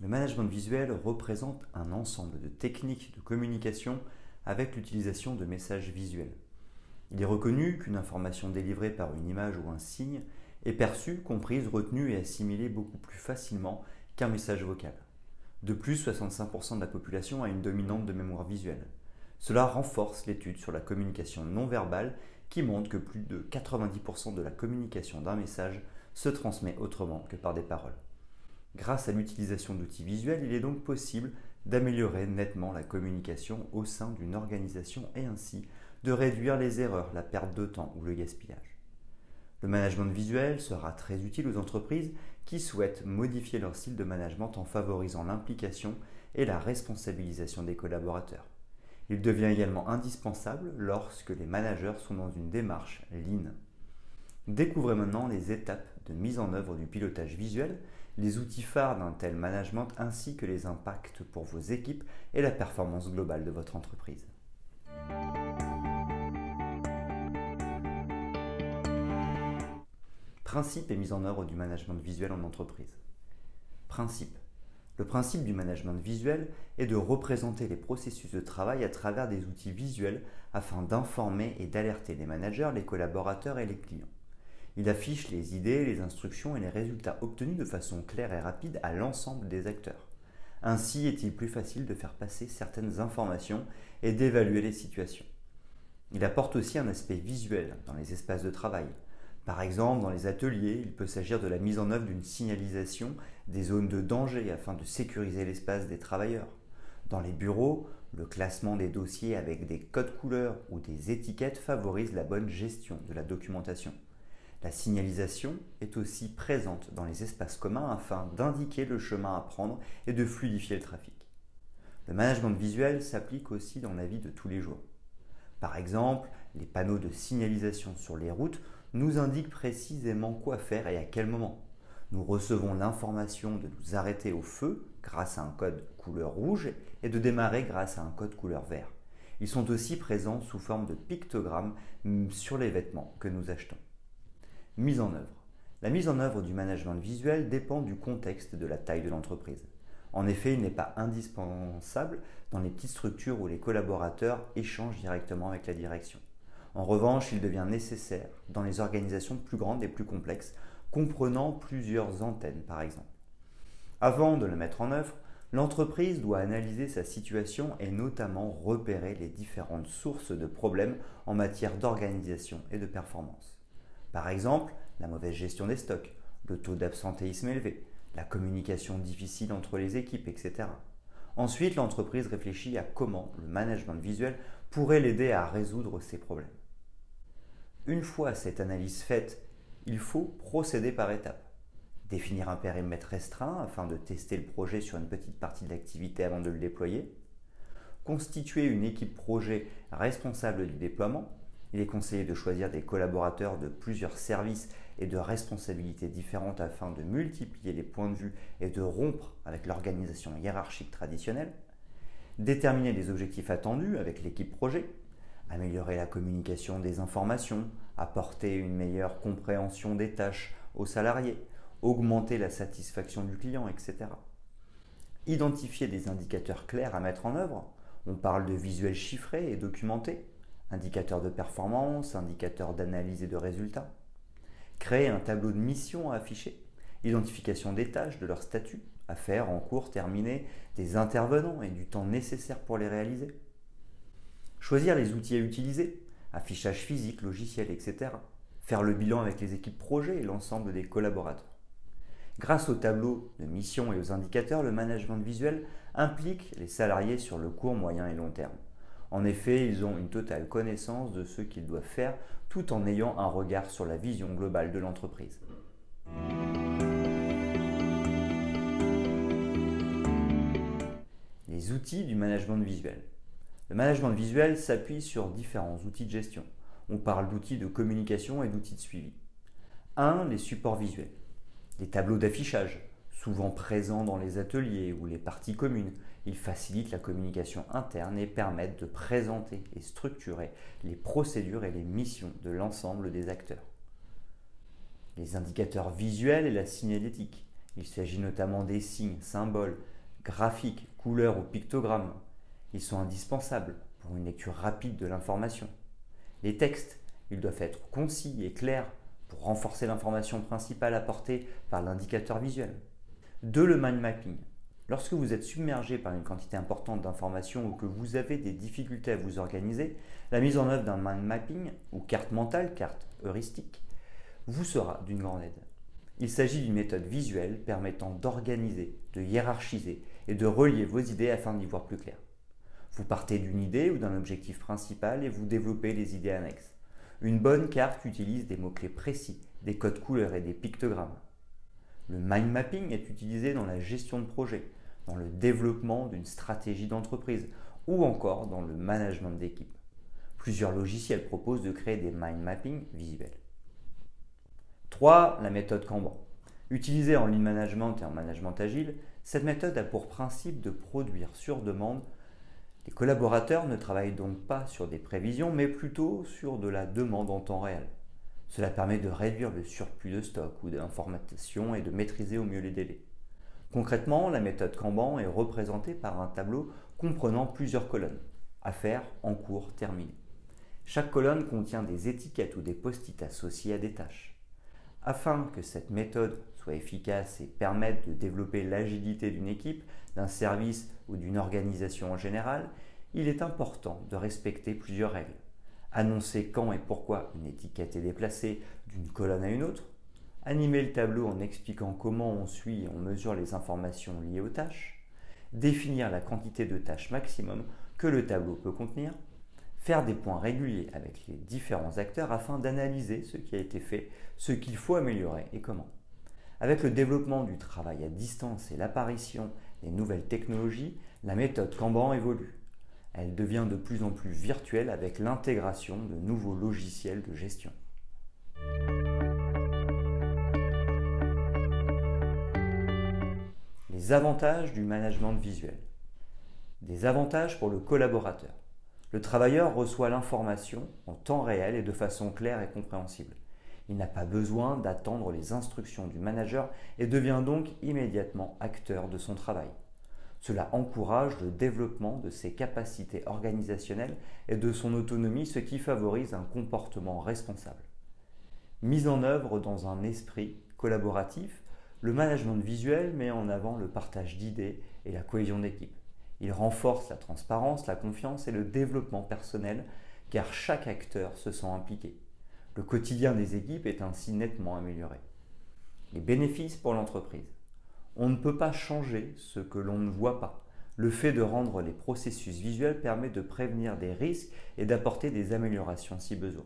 Le management visuel représente un ensemble de techniques de communication avec l'utilisation de messages visuels. Il est reconnu qu'une information délivrée par une image ou un signe est perçue, comprise, retenue et assimilée beaucoup plus facilement qu'un message vocal. De plus, 65% de la population a une dominante de mémoire visuelle. Cela renforce l'étude sur la communication non verbale qui montre que plus de 90% de la communication d'un message se transmet autrement que par des paroles. Grâce à l'utilisation d'outils visuels, il est donc possible d'améliorer nettement la communication au sein d'une organisation et ainsi de réduire les erreurs, la perte de temps ou le gaspillage. Le management visuel sera très utile aux entreprises qui souhaitent modifier leur style de management en favorisant l'implication et la responsabilisation des collaborateurs. Il devient également indispensable lorsque les managers sont dans une démarche lean. Découvrez maintenant les étapes de mise en œuvre du pilotage visuel les outils phares d'un tel management ainsi que les impacts pour vos équipes et la performance globale de votre entreprise. Principe et mise en œuvre du management visuel en entreprise. Principe. Le principe du management visuel est de représenter les processus de travail à travers des outils visuels afin d'informer et d'alerter les managers, les collaborateurs et les clients. Il affiche les idées, les instructions et les résultats obtenus de façon claire et rapide à l'ensemble des acteurs. Ainsi est-il plus facile de faire passer certaines informations et d'évaluer les situations. Il apporte aussi un aspect visuel dans les espaces de travail. Par exemple, dans les ateliers, il peut s'agir de la mise en œuvre d'une signalisation des zones de danger afin de sécuriser l'espace des travailleurs. Dans les bureaux, le classement des dossiers avec des codes couleurs ou des étiquettes favorise la bonne gestion de la documentation. La signalisation est aussi présente dans les espaces communs afin d'indiquer le chemin à prendre et de fluidifier le trafic. Le management visuel s'applique aussi dans la vie de tous les jours. Par exemple, les panneaux de signalisation sur les routes nous indiquent précisément quoi faire et à quel moment. Nous recevons l'information de nous arrêter au feu grâce à un code couleur rouge et de démarrer grâce à un code couleur vert. Ils sont aussi présents sous forme de pictogrammes sur les vêtements que nous achetons. Mise en œuvre. La mise en œuvre du management visuel dépend du contexte et de la taille de l'entreprise. En effet, il n'est pas indispensable dans les petites structures où les collaborateurs échangent directement avec la direction. En revanche, il devient nécessaire dans les organisations plus grandes et plus complexes, comprenant plusieurs antennes par exemple. Avant de le mettre en œuvre, l'entreprise doit analyser sa situation et notamment repérer les différentes sources de problèmes en matière d'organisation et de performance. Par exemple, la mauvaise gestion des stocks, le taux d'absentéisme élevé, la communication difficile entre les équipes, etc. Ensuite, l'entreprise réfléchit à comment le management visuel pourrait l'aider à résoudre ces problèmes. Une fois cette analyse faite, il faut procéder par étapes. Définir un périmètre restreint afin de tester le projet sur une petite partie de l'activité avant de le déployer. Constituer une équipe projet responsable du déploiement il est conseillé de choisir des collaborateurs de plusieurs services et de responsabilités différentes afin de multiplier les points de vue et de rompre avec l'organisation hiérarchique traditionnelle. Déterminer les objectifs attendus avec l'équipe projet. Améliorer la communication des informations, apporter une meilleure compréhension des tâches aux salariés, augmenter la satisfaction du client, etc. Identifier des indicateurs clairs à mettre en œuvre. On parle de visuels chiffrés et documentés indicateurs de performance, indicateurs d'analyse et de résultats. Créer un tableau de mission à afficher, identification des tâches, de leur statut, à faire en cours, terminé, des intervenants et du temps nécessaire pour les réaliser. Choisir les outils à utiliser, affichage physique, logiciel, etc. Faire le bilan avec les équipes projet et l'ensemble des collaborateurs. Grâce au tableau de mission et aux indicateurs, le management visuel implique les salariés sur le court, moyen et long terme. En effet, ils ont une totale connaissance de ce qu'ils doivent faire tout en ayant un regard sur la vision globale de l'entreprise. Les outils du management visuel. Le management visuel s'appuie sur différents outils de gestion. On parle d'outils de communication et d'outils de suivi. 1. Les supports visuels. Les tableaux d'affichage, souvent présents dans les ateliers ou les parties communes. Ils facilitent la communication interne et permettent de présenter et structurer les procédures et les missions de l'ensemble des acteurs. Les indicateurs visuels et la signalétique. Il s'agit notamment des signes, symboles, graphiques, couleurs ou pictogrammes. Ils sont indispensables pour une lecture rapide de l'information. Les textes, ils doivent être concis et clairs pour renforcer l'information principale apportée par l'indicateur visuel. 2. Le mind mapping. Lorsque vous êtes submergé par une quantité importante d'informations ou que vous avez des difficultés à vous organiser, la mise en œuvre d'un mind mapping ou carte mentale, carte heuristique, vous sera d'une grande aide. Il s'agit d'une méthode visuelle permettant d'organiser, de hiérarchiser et de relier vos idées afin d'y voir plus clair. Vous partez d'une idée ou d'un objectif principal et vous développez les idées annexes. Une bonne carte utilise des mots-clés précis, des codes couleurs et des pictogrammes. Le mind mapping est utilisé dans la gestion de projet, dans le développement d'une stratégie d'entreprise ou encore dans le management d'équipe. Plusieurs logiciels proposent de créer des mind mapping visuels. 3. La méthode Kanban. Utilisée en lean management et en management agile, cette méthode a pour principe de produire sur demande. Les collaborateurs ne travaillent donc pas sur des prévisions, mais plutôt sur de la demande en temps réel. Cela permet de réduire le surplus de stock ou d'informations et de maîtriser au mieux les délais. Concrètement, la méthode Kanban est représentée par un tableau comprenant plusieurs colonnes. Affaires, en cours, terminé. Chaque colonne contient des étiquettes ou des post-it associés à des tâches. Afin que cette méthode soit efficace et permette de développer l'agilité d'une équipe, d'un service ou d'une organisation en général, il est important de respecter plusieurs règles. Annoncer quand et pourquoi une étiquette est déplacée d'une colonne à une autre, animer le tableau en expliquant comment on suit et on mesure les informations liées aux tâches, définir la quantité de tâches maximum que le tableau peut contenir, faire des points réguliers avec les différents acteurs afin d'analyser ce qui a été fait, ce qu'il faut améliorer et comment. Avec le développement du travail à distance et l'apparition des nouvelles technologies, la méthode Kanban évolue. Elle devient de plus en plus virtuelle avec l'intégration de nouveaux logiciels de gestion. Les avantages du management visuel. Des avantages pour le collaborateur. Le travailleur reçoit l'information en temps réel et de façon claire et compréhensible. Il n'a pas besoin d'attendre les instructions du manager et devient donc immédiatement acteur de son travail. Cela encourage le développement de ses capacités organisationnelles et de son autonomie, ce qui favorise un comportement responsable. Mise en œuvre dans un esprit collaboratif, le management visuel met en avant le partage d'idées et la cohésion d'équipe. Il renforce la transparence, la confiance et le développement personnel car chaque acteur se sent impliqué. Le quotidien des équipes est ainsi nettement amélioré. Les bénéfices pour l'entreprise. On ne peut pas changer ce que l'on ne voit pas. Le fait de rendre les processus visuels permet de prévenir des risques et d'apporter des améliorations si besoin.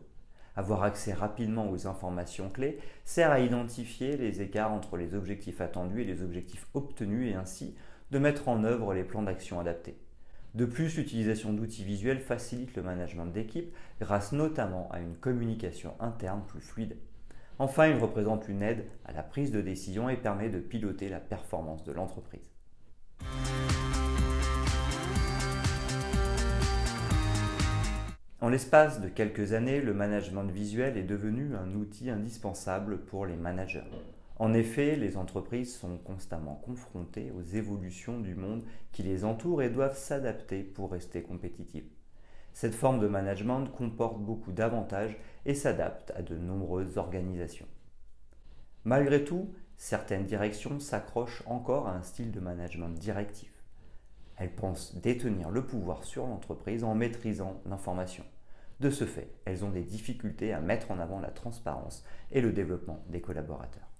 Avoir accès rapidement aux informations clés sert à identifier les écarts entre les objectifs attendus et les objectifs obtenus et ainsi de mettre en œuvre les plans d'action adaptés. De plus, l'utilisation d'outils visuels facilite le management d'équipe grâce notamment à une communication interne plus fluide. Enfin, il représente une aide à la prise de décision et permet de piloter la performance de l'entreprise. En l'espace de quelques années, le management visuel est devenu un outil indispensable pour les managers. En effet, les entreprises sont constamment confrontées aux évolutions du monde qui les entoure et doivent s'adapter pour rester compétitives. Cette forme de management comporte beaucoup d'avantages et s'adapte à de nombreuses organisations. Malgré tout, certaines directions s'accrochent encore à un style de management directif. Elles pensent détenir le pouvoir sur l'entreprise en maîtrisant l'information. De ce fait, elles ont des difficultés à mettre en avant la transparence et le développement des collaborateurs.